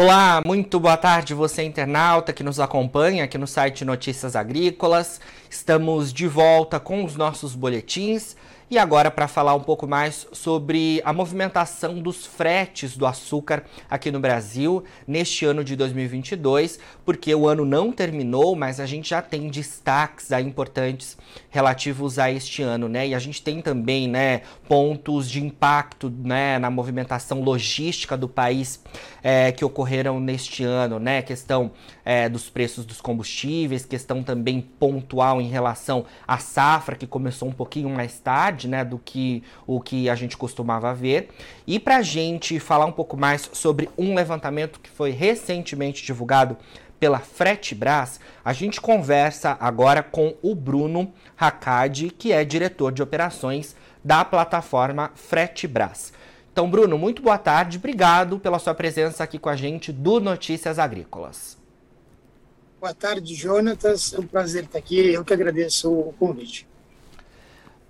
Olá, muito boa tarde você internauta que nos acompanha aqui no site Notícias Agrícolas. Estamos de volta com os nossos boletins e agora para falar um pouco mais sobre a movimentação dos fretes do açúcar aqui no Brasil neste ano de 2022, porque o ano não terminou, mas a gente já tem destaques aí importantes relativos a este ano, né? E a gente tem também, né, pontos de impacto, né, na movimentação logística do país é, que ocorreram neste ano, né? Questão é, dos preços dos combustíveis, questão também pontual em relação à safra que começou um pouquinho mais tarde né, do que o que a gente costumava ver. E para a gente falar um pouco mais sobre um levantamento que foi recentemente divulgado pela Fretebras, a gente conversa agora com o Bruno Hakad, que é diretor de operações da plataforma Fretebras. Então, Bruno, muito boa tarde, obrigado pela sua presença aqui com a gente do Notícias Agrícolas. Boa tarde, Jonatas. É um prazer estar aqui. Eu que agradeço o convite.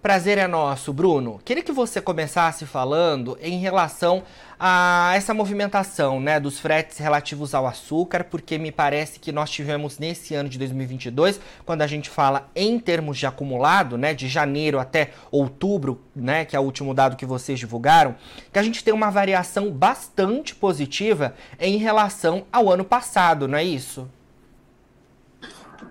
Prazer é nosso, Bruno. Queria que você começasse falando em relação a essa movimentação né, dos fretes relativos ao açúcar, porque me parece que nós tivemos nesse ano de 2022, quando a gente fala em termos de acumulado, né, de janeiro até outubro, né, que é o último dado que vocês divulgaram, que a gente tem uma variação bastante positiva em relação ao ano passado, não é isso?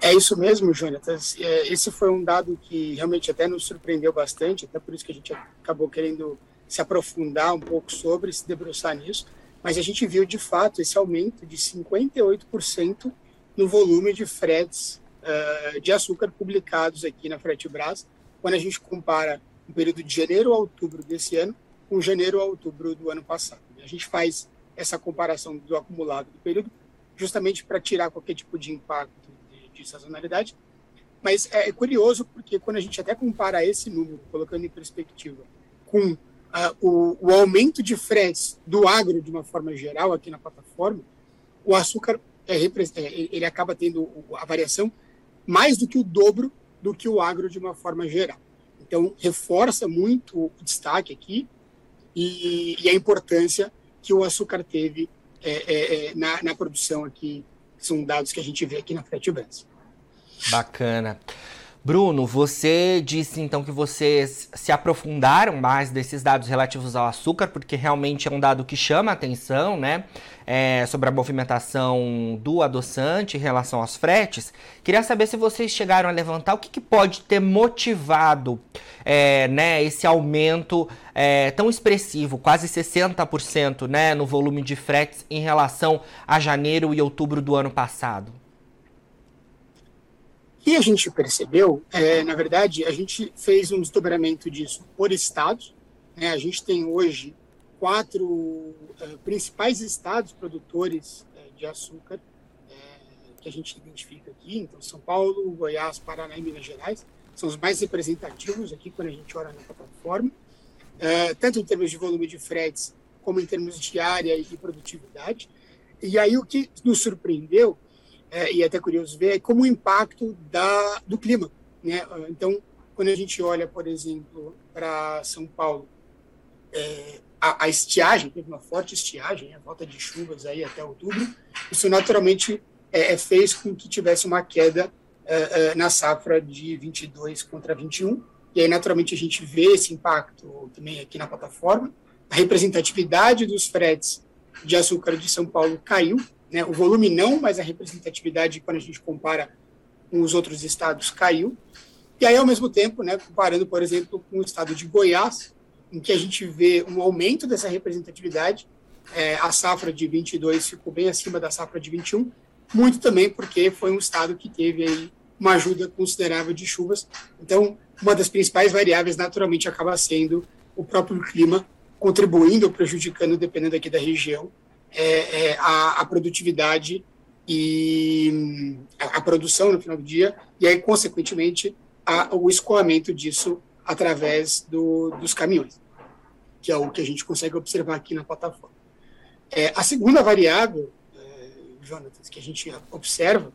É isso mesmo, Jonatas. É, esse foi um dado que realmente até nos surpreendeu bastante, até por isso que a gente acabou querendo se aprofundar um pouco sobre, se debruçar nisso. Mas a gente viu de fato esse aumento de 58% no volume de fretes uh, de açúcar publicados aqui na Fretebras, quando a gente compara o período de janeiro a outubro desse ano com janeiro a outubro do ano passado. A gente faz essa comparação do acumulado do período justamente para tirar qualquer tipo de impacto de sazonalidade. Mas é, é curioso porque quando a gente até compara esse número, colocando em perspectiva, com uh, o, o, aumento de fretes do agro de uma forma geral aqui na plataforma, o açúcar é, é ele acaba tendo a variação mais do que o dobro do que o agro de uma forma geral. Então, reforça muito o destaque aqui e, e a importância que o açúcar teve é, é, é na, na produção aqui são dados que a gente vê aqui na Fretebras. Bacana. Bruno, você disse então que vocês se aprofundaram mais desses dados relativos ao açúcar, porque realmente é um dado que chama a atenção, né? É, sobre a movimentação do adoçante em relação aos fretes. Queria saber se vocês chegaram a levantar o que, que pode ter motivado é, né, esse aumento é, tão expressivo, quase 60% né, no volume de fretes em relação a janeiro e outubro do ano passado que a gente percebeu, é, na verdade, a gente fez um desdobramento disso por estados. Né? A gente tem hoje quatro uh, principais estados produtores uh, de açúcar uh, que a gente identifica aqui. Então, São Paulo, Goiás, Paraná e Minas Gerais são os mais representativos aqui quando a gente olha na plataforma, tanto em termos de volume de fretes como em termos de área e produtividade. E aí o que nos surpreendeu é, e é até curioso ver, é como o impacto da, do clima. Né? Então, quando a gente olha, por exemplo, para São Paulo, é, a, a, estiagem, teve uma forte estiagem, a volta de chuvas aí até outubro, isso naturalmente é, é fez com que tivesse uma queda é na safra de 22 contra 21, e aí naturalmente a gente vê esse impacto também aqui na plataforma. A representatividade dos fretes de açúcar de São Paulo caiu, né? O volume não, mas a representatividade, quando a gente compara com os outros estados, caiu. E aí, ao mesmo tempo, né, comparando, por exemplo, com o estado de Goiás, em que a gente vê um aumento dessa representatividade, é, a safra de 22 ficou bem acima da safra de 21, muito também porque foi um estado que teve aí uma ajuda considerável de chuvas. Então, uma das principais variáveis, naturalmente, acaba sendo o próprio clima, contribuindo ou prejudicando, dependendo aqui da região, é, é, a, a, produtividade e a, a, produção no final do dia, e aí, consequentemente, a, o escoamento disso através do, dos caminhões, que é o que a gente consegue observar aqui na plataforma. É, a segunda variável, é, Jonathan, que a gente observa,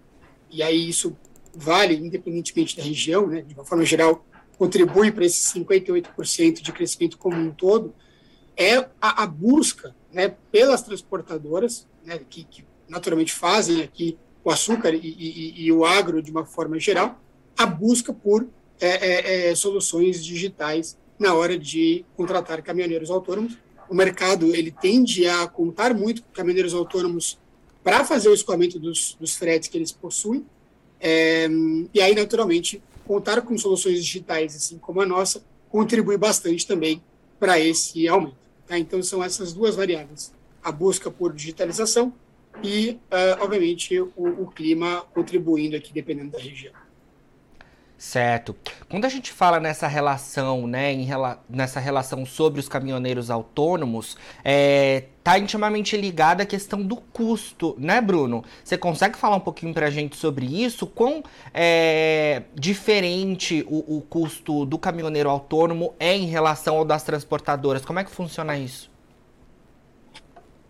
e aí isso vale independentemente da região, né, de uma forma geral, contribui para esse 58% de crescimento como um todo, é a, a busca né, pelas transportadoras, né, que, que, naturalmente fazem aqui o açúcar e, e, e, o agro de uma forma geral, a busca por é, é, é, soluções digitais na hora de contratar caminhoneiros autônomos. O mercado ele tende a contar muito com caminhoneiros autônomos para fazer o escoamento dos, dos fretes que eles possuem, é, e aí, naturalmente, contar com soluções digitais, assim como a nossa, contribui bastante também para esse aumento. Tá? Então, são essas duas variáveis: a busca por digitalização e, uh, obviamente, o, o clima contribuindo aqui, dependendo da região. Certo. Quando a gente fala nessa relação, né, em rela nessa relação sobre os caminhoneiros autônomos, é, tá intimamente ligada à questão do custo, né, Bruno? Você consegue falar um pouquinho para a gente sobre isso? Quão é, diferente o, o custo do caminhoneiro autônomo é em relação ao das transportadoras? Como é que funciona isso?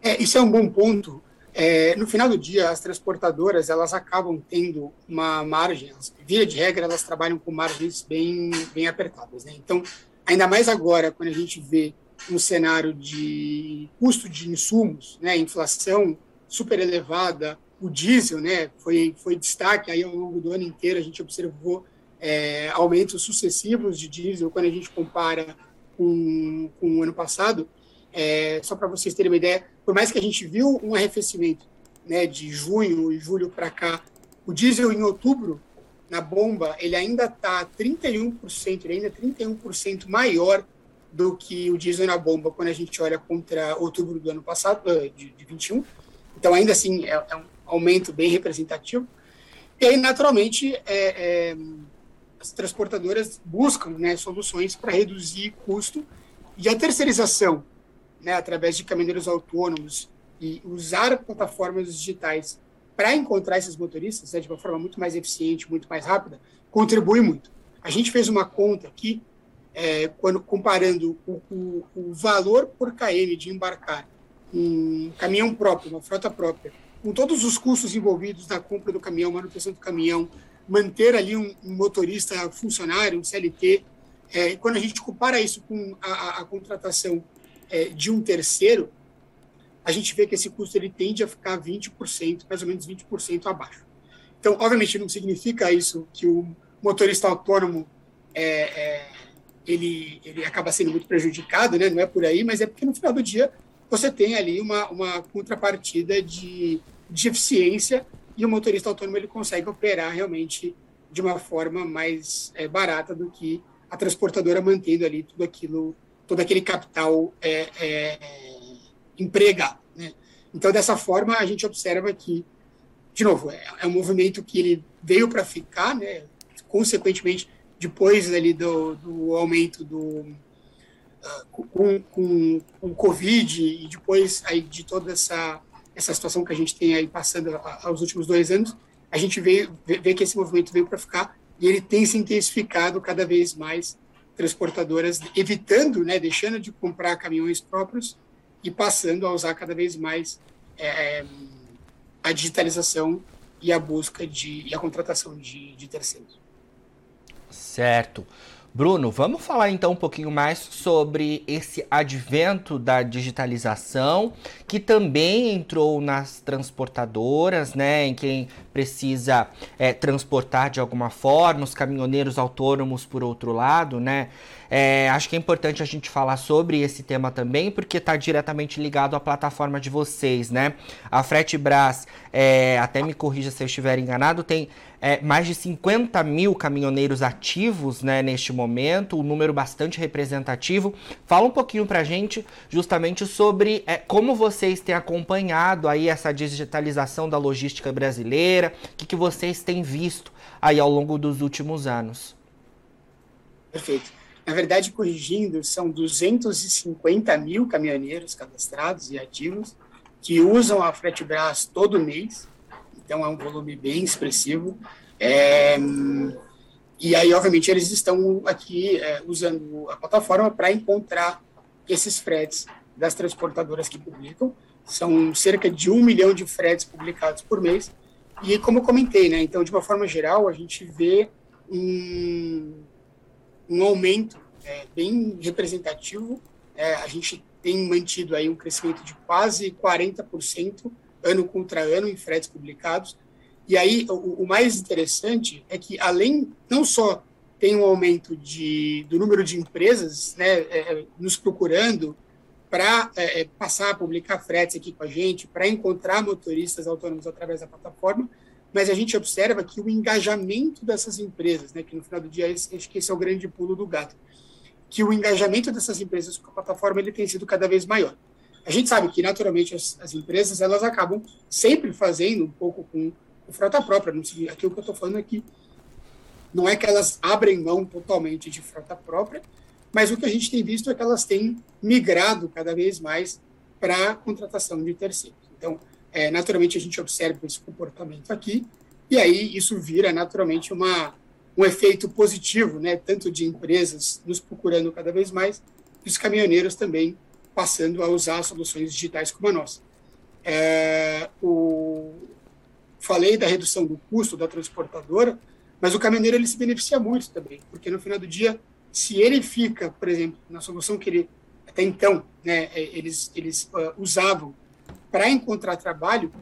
É, isso é um bom ponto. É, no final do dia, as transportadoras elas acabam tendo uma margem, elas, via de regra, elas trabalham com margens bem, bem apertadas. Né? Então, ainda mais agora, quando a gente vê um cenário de custo de insumos, né, inflação super elevada, o diesel né, foi, foi destaque aí ao longo do ano inteiro, a gente observou é, aumentos sucessivos de diesel quando a gente compara com, com o ano passado. É, só para vocês terem uma ideia, por mais que a gente viu um arrefecimento né, de junho e julho para cá, o diesel em outubro, na bomba, ele ainda está 31%, ele ainda é 31% maior do que o diesel na bomba quando a gente olha contra outubro do ano passado, eh, de, de 21. Então, ainda assim, é, é um aumento bem representativo. E aí, naturalmente, é, é, as transportadoras buscam né, soluções para reduzir custo e a terceirização né, através de caminhoneiros autônomos e usar plataformas digitais para encontrar esses motoristas né, de uma forma muito mais eficiente, muito mais rápida, contribui muito. A gente fez uma conta aqui, é, quando comparando o, o, o, valor por KM de embarcar um caminhão próprio, uma frota própria, com todos os custos envolvidos na compra do caminhão, manutenção do caminhão, manter ali um, um motorista funcionário, um CLT, é, quando a gente compara isso com a, a, a contratação é, de um terceiro, a gente vê que esse custo ele tende a ficar 20%, mais ou menos 20% abaixo. Então, obviamente, não significa isso que o motorista autônomo é, é, ele, ele acaba sendo muito prejudicado, né? não é por aí, mas é porque no final do dia você tem ali uma, uma contrapartida de, de eficiência e o motorista autônomo ele consegue operar realmente de uma forma mais é, barata do que a transportadora mantendo ali tudo aquilo todo aquele capital é, é, empregado. Né? Então, dessa forma, a gente observa que, de novo, é, é um movimento que ele veio para ficar, né? consequentemente, depois ali do, do aumento do, uh, com, com, com o Covid e depois aí de toda essa, essa situação que a gente tem aí passando aos últimos dois anos, a gente vê, vê que esse movimento veio para ficar e ele tem se intensificado cada vez mais transportadoras evitando, né, deixando de comprar caminhões próprios e passando a usar cada vez mais é, a digitalização e a busca de e a contratação de, de terceiros. Certo. Bruno, vamos falar então um pouquinho mais sobre esse advento da digitalização, que também entrou nas transportadoras, né? Em quem precisa é, transportar de alguma forma, os caminhoneiros autônomos por outro lado, né? É, acho que é importante a gente falar sobre esse tema também, porque está diretamente ligado à plataforma de vocês, né? A Fretebras, é, até me corrija se eu estiver enganado, tem é, mais de 50 mil caminhoneiros ativos né, neste momento, um número bastante representativo. Fala um pouquinho para a gente justamente sobre é, como vocês têm acompanhado aí essa digitalização da logística brasileira, o que, que vocês têm visto aí ao longo dos últimos anos. Perfeito. Na verdade, corrigindo, são 250 mil caminhoneiros cadastrados e ativos que usam a Fretebras todo mês, então é um volume bem expressivo. É, e aí, obviamente, eles estão aqui é, usando a plataforma para encontrar esses fretes das transportadoras que publicam. São cerca de um milhão de fretes publicados por mês. E como eu comentei, né, então, de uma forma geral, a gente vê um, um aumento é, bem representativo. É, a gente tem mantido aí um crescimento de quase 40% ano contra ano em fretes publicados. E aí, o, o, mais interessante é que, além, não só tem um aumento de, do número de empresas né, é, é nos procurando para é, é, passar a publicar fretes aqui com a gente, para encontrar motoristas autônomos através da plataforma, mas a gente observa que o engajamento dessas empresas, né, que no final do dia acho que esse é o grande pulo do gato, que o engajamento dessas empresas com a plataforma ele tem sido cada vez maior. A gente sabe que naturalmente as, as empresas elas acabam sempre fazendo um pouco com, frota própria, não sei, aquilo que eu estou falando aqui não é que elas abrem mão totalmente de frota própria, mas o que a gente tem visto é que elas têm migrado cada vez mais para a contratação de terceiros. Então, é, naturalmente, a gente observa esse comportamento aqui, e aí isso vira naturalmente uma, um efeito positivo, né, tanto de empresas nos procurando cada vez mais, e os caminhoneiros também passando a usar soluções digitais como a nossa. É, o, falei da redução do custo da transportadora, mas o caminhoneiro ele se beneficia muito também, porque no final do dia, se ele fica, por exemplo, na solução que ele até então, né, é, eles eles uh, usavam para encontrar trabalho,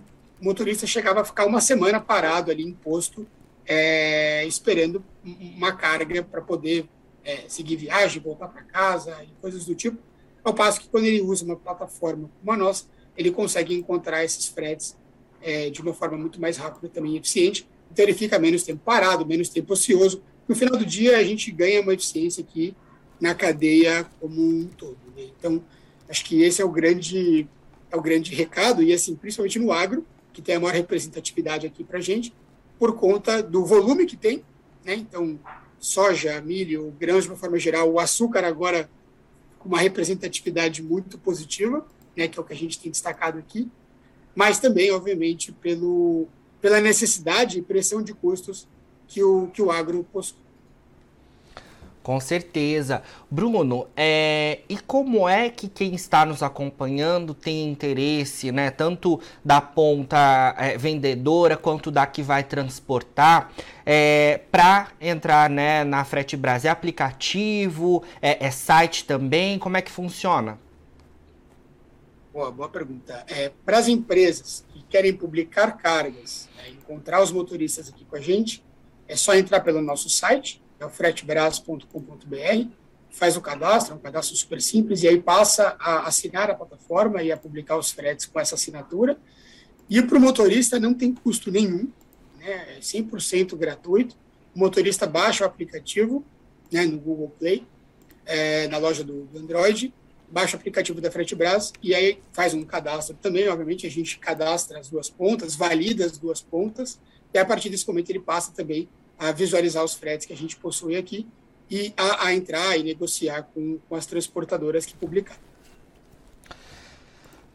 o motorista chegava a ficar uma semana parado ali em posto, é, esperando uma carga para poder é, seguir viagem, voltar para casa e coisas do tipo. Ao passo que quando ele usa uma plataforma como a nossa, ele consegue encontrar esses fretes é, de uma forma muito mais rápida também eficiente. Então ele fica menos tempo parado, menos tempo ocioso. No final do dia a gente ganha uma eficiência aqui na cadeia como um todo. Né? Então acho que esse é o grande é o grande recado, e assim, principalmente no agro, que tem a maior representatividade aqui para a gente, por conta do volume que tem, né? Então, soja, milho, grãos de uma forma geral, o açúcar agora com uma representatividade muito positiva, né, que é o que a gente tem destacado aqui, mas também, obviamente, pelo, pela necessidade e pressão de custos que o, que o agro possui. Com certeza. Bruno, é, e como é que quem está nos acompanhando tem interesse, né, tanto da ponta é, vendedora quanto da que vai transportar, é, para entrar né, na Frete Brasil? É aplicativo? É, é, site também? Como é que funciona? Boa, boa pergunta. É, para as empresas que querem publicar cargas, né, encontrar os motoristas aqui com a gente, é só entrar pelo nosso site, é o fretebras.com.br, faz o cadastro, é um cadastro super simples, e aí passa a assinar a plataforma e a publicar os fretes com essa assinatura. E para o motorista não tem custo nenhum, né, é 100% gratuito. O motorista baixa o aplicativo né, no Google Play, é, na loja do, do Android, baixa o aplicativo da Fretebras e aí faz um cadastro também. Obviamente, a gente cadastra as duas pontas, valida as duas pontas, e a partir desse momento ele passa também a visualizar os fretes que a gente possui aqui e a, a entrar e negociar com, com as transportadoras que publicaram.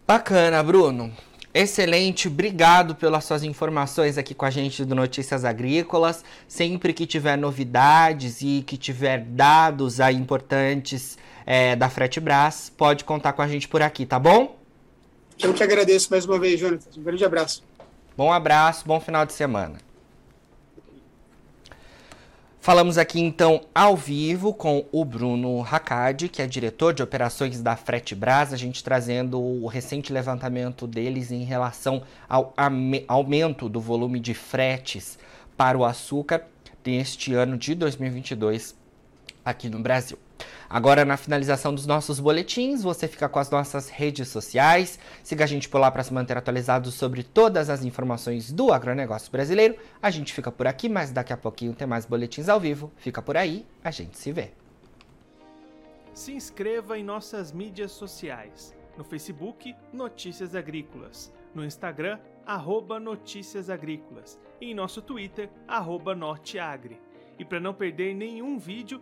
Bacana, Bruno. Excelente, obrigado pelas suas informações aqui com a gente do Notícias Agrícolas. Sempre que tiver novidades e que tiver dados aí importantes é, da Fretebras, pode contar com a gente por aqui, tá bom? Eu que agradeço mais uma vez, Jonathan. Um grande abraço. Bom abraço, bom final de semana. Falamos aqui então ao vivo com o Bruno Hackad, que é diretor de operações da Fretebras, a gente trazendo o recente levantamento deles em relação ao aumento do volume de fretes para o açúcar neste ano de 2022 aqui no Brasil. Agora, na finalização dos nossos boletins, você fica com as nossas redes sociais. Siga a gente por lá para se manter atualizado sobre todas as informações do agronegócio brasileiro. A gente fica por aqui, mas daqui a pouquinho tem mais boletins ao vivo. Fica por aí, a gente se vê. Se inscreva em nossas mídias sociais. No Facebook, Notícias Agrícolas. No Instagram, arroba Notícias Agrícolas. E em nosso Twitter, arroba Norteagri. E para não perder nenhum vídeo,